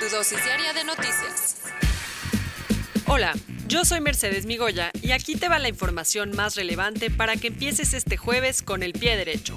Tu dosis diaria de noticias. Hola, yo soy Mercedes Migoya y aquí te va la información más relevante para que empieces este jueves con el pie derecho.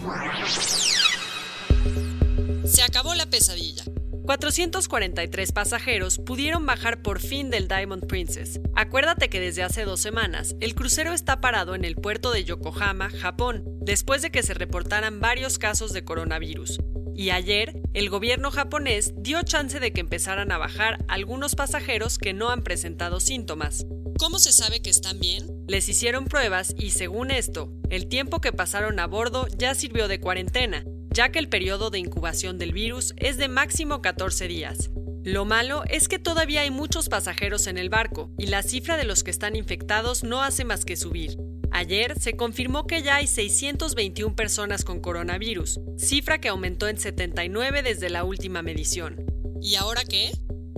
Se acabó la pesadilla. 443 pasajeros pudieron bajar por fin del Diamond Princess. Acuérdate que desde hace dos semanas el crucero está parado en el puerto de Yokohama, Japón, después de que se reportaran varios casos de coronavirus. Y ayer, el gobierno japonés dio chance de que empezaran a bajar algunos pasajeros que no han presentado síntomas. ¿Cómo se sabe que están bien? Les hicieron pruebas y según esto, el tiempo que pasaron a bordo ya sirvió de cuarentena, ya que el periodo de incubación del virus es de máximo 14 días. Lo malo es que todavía hay muchos pasajeros en el barco y la cifra de los que están infectados no hace más que subir. Ayer se confirmó que ya hay 621 personas con coronavirus, cifra que aumentó en 79 desde la última medición. ¿Y ahora qué?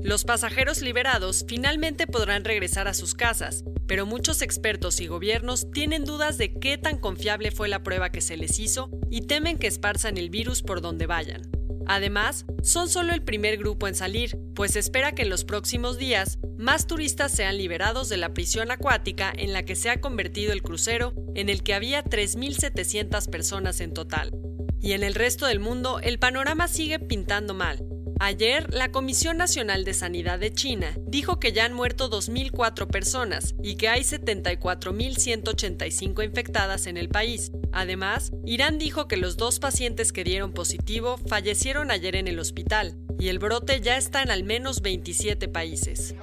Los pasajeros liberados finalmente podrán regresar a sus casas, pero muchos expertos y gobiernos tienen dudas de qué tan confiable fue la prueba que se les hizo y temen que esparzan el virus por donde vayan. Además, son solo el primer grupo en salir, pues espera que en los próximos días más turistas sean liberados de la prisión acuática en la que se ha convertido el crucero, en el que había 3.700 personas en total. Y en el resto del mundo el panorama sigue pintando mal. Ayer, la Comisión Nacional de Sanidad de China dijo que ya han muerto 2.004 personas y que hay 74.185 infectadas en el país. Además, Irán dijo que los dos pacientes que dieron positivo fallecieron ayer en el hospital y el brote ya está en al menos 27 países.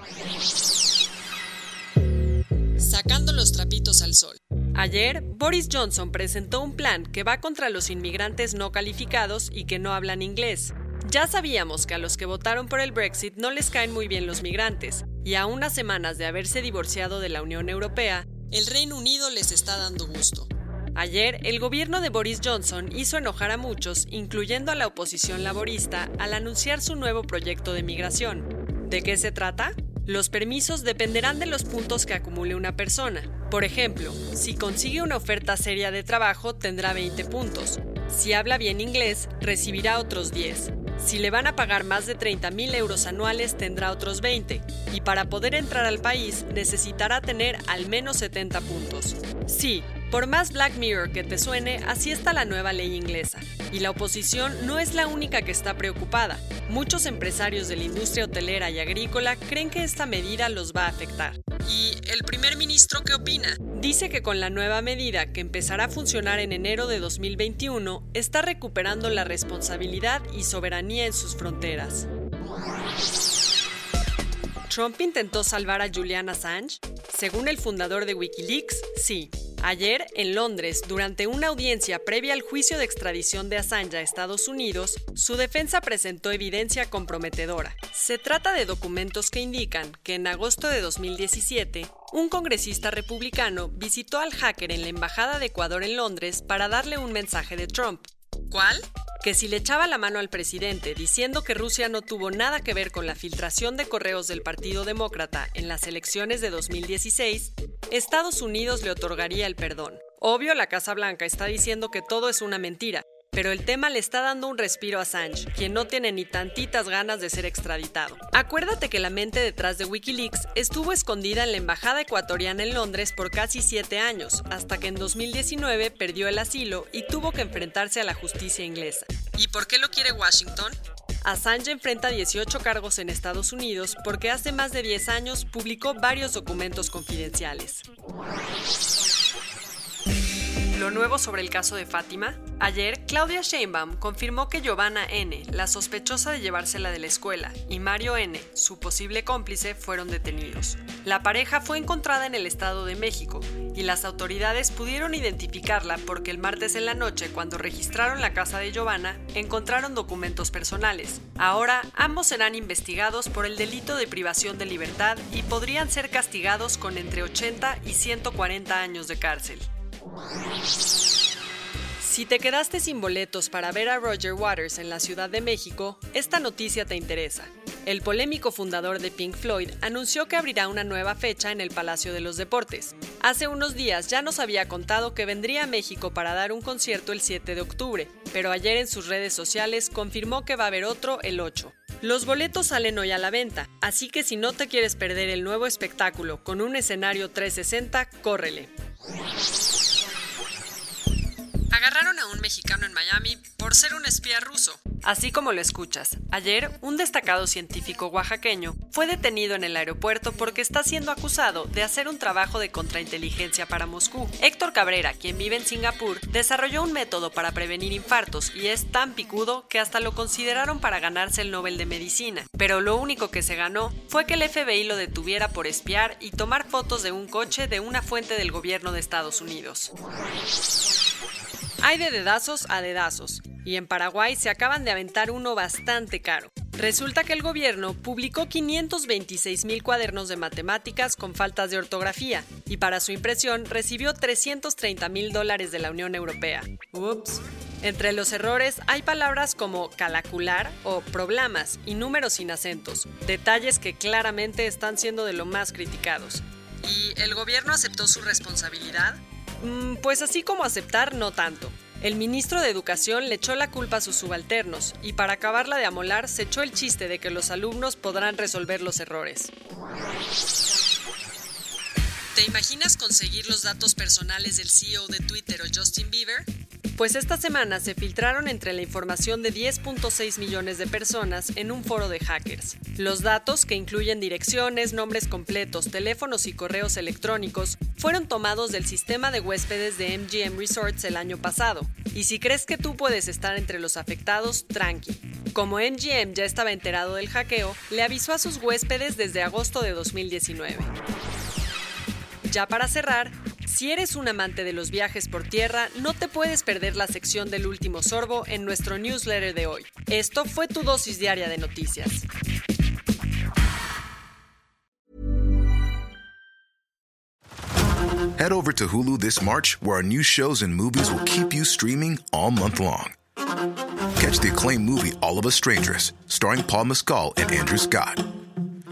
Sacando los trapitos al sol. Ayer, Boris Johnson presentó un plan que va contra los inmigrantes no calificados y que no hablan inglés. Ya sabíamos que a los que votaron por el Brexit no les caen muy bien los migrantes, y a unas semanas de haberse divorciado de la Unión Europea, el Reino Unido les está dando gusto. Ayer, el gobierno de Boris Johnson hizo enojar a muchos, incluyendo a la oposición laborista, al anunciar su nuevo proyecto de migración. ¿De qué se trata? Los permisos dependerán de los puntos que acumule una persona. Por ejemplo, si consigue una oferta seria de trabajo, tendrá 20 puntos. Si habla bien inglés, recibirá otros 10. Si le van a pagar más de 30 mil euros anuales, tendrá otros 20. Y para poder entrar al país, necesitará tener al menos 70 puntos. Sí, por más Black Mirror que te suene, así está la nueva ley inglesa. Y la oposición no es la única que está preocupada. Muchos empresarios de la industria hotelera y agrícola creen que esta medida los va a afectar. ¿Y el primer ministro qué opina? Dice que con la nueva medida, que empezará a funcionar en enero de 2021, está recuperando la responsabilidad y soberanía en sus fronteras. ¿Trump intentó salvar a Julian Assange? Según el fundador de Wikileaks, sí. Ayer, en Londres, durante una audiencia previa al juicio de extradición de Assange a Estados Unidos, su defensa presentó evidencia comprometedora. Se trata de documentos que indican que en agosto de 2017, un congresista republicano visitó al hacker en la Embajada de Ecuador en Londres para darle un mensaje de Trump. ¿Cuál? Que si le echaba la mano al presidente diciendo que Rusia no tuvo nada que ver con la filtración de correos del Partido Demócrata en las elecciones de 2016, Estados Unidos le otorgaría el perdón. Obvio, la Casa Blanca está diciendo que todo es una mentira, pero el tema le está dando un respiro a Assange, quien no tiene ni tantitas ganas de ser extraditado. Acuérdate que la mente detrás de Wikileaks estuvo escondida en la embajada ecuatoriana en Londres por casi siete años, hasta que en 2019 perdió el asilo y tuvo que enfrentarse a la justicia inglesa. ¿Y por qué lo quiere Washington? Assange enfrenta 18 cargos en Estados Unidos porque hace más de 10 años publicó varios documentos confidenciales. Lo nuevo sobre el caso de Fátima. Ayer, Claudia Sheinbaum confirmó que Giovanna N., la sospechosa de llevársela de la escuela, y Mario N., su posible cómplice, fueron detenidos. La pareja fue encontrada en el Estado de México y las autoridades pudieron identificarla porque el martes en la noche, cuando registraron la casa de Giovanna, encontraron documentos personales. Ahora, ambos serán investigados por el delito de privación de libertad y podrían ser castigados con entre 80 y 140 años de cárcel. Si te quedaste sin boletos para ver a Roger Waters en la Ciudad de México, esta noticia te interesa. El polémico fundador de Pink Floyd anunció que abrirá una nueva fecha en el Palacio de los Deportes. Hace unos días ya nos había contado que vendría a México para dar un concierto el 7 de octubre, pero ayer en sus redes sociales confirmó que va a haber otro el 8. Los boletos salen hoy a la venta, así que si no te quieres perder el nuevo espectáculo con un escenario 360, córrele. Mexicano en Miami por ser un espía ruso. Así como lo escuchas, ayer un destacado científico oaxaqueño fue detenido en el aeropuerto porque está siendo acusado de hacer un trabajo de contrainteligencia para Moscú. Héctor Cabrera, quien vive en Singapur, desarrolló un método para prevenir infartos y es tan picudo que hasta lo consideraron para ganarse el Nobel de Medicina. Pero lo único que se ganó fue que el FBI lo detuviera por espiar y tomar fotos de un coche de una fuente del gobierno de Estados Unidos. Hay de dedazos a dedazos, y en Paraguay se acaban de aventar uno bastante caro. Resulta que el gobierno publicó 526 mil cuadernos de matemáticas con faltas de ortografía y para su impresión recibió 330 mil dólares de la Unión Europea. Ups. Entre los errores hay palabras como calacular o problemas y números sin acentos, detalles que claramente están siendo de lo más criticados. ¿Y el gobierno aceptó su responsabilidad? Mm, pues así como aceptar, no tanto. El ministro de Educación le echó la culpa a sus subalternos y para acabarla de amolar se echó el chiste de que los alumnos podrán resolver los errores. ¿Te imaginas conseguir los datos personales del CEO de Twitter o Justin Bieber? Pues esta semana se filtraron entre la información de 10.6 millones de personas en un foro de hackers. Los datos, que incluyen direcciones, nombres completos, teléfonos y correos electrónicos, fueron tomados del sistema de huéspedes de MGM Resorts el año pasado. Y si crees que tú puedes estar entre los afectados, tranqui. Como MGM ya estaba enterado del hackeo, le avisó a sus huéspedes desde agosto de 2019. Ya para cerrar, si eres un amante de los viajes por tierra, no te puedes perder la sección del último sorbo en nuestro newsletter de hoy. Esto fue tu dosis diaria de noticias. Head over to Hulu this March, where our new shows and movies will keep you streaming all month long. Catch the acclaimed movie All of Us Strangers, starring Paul Mescal and Andrew Scott.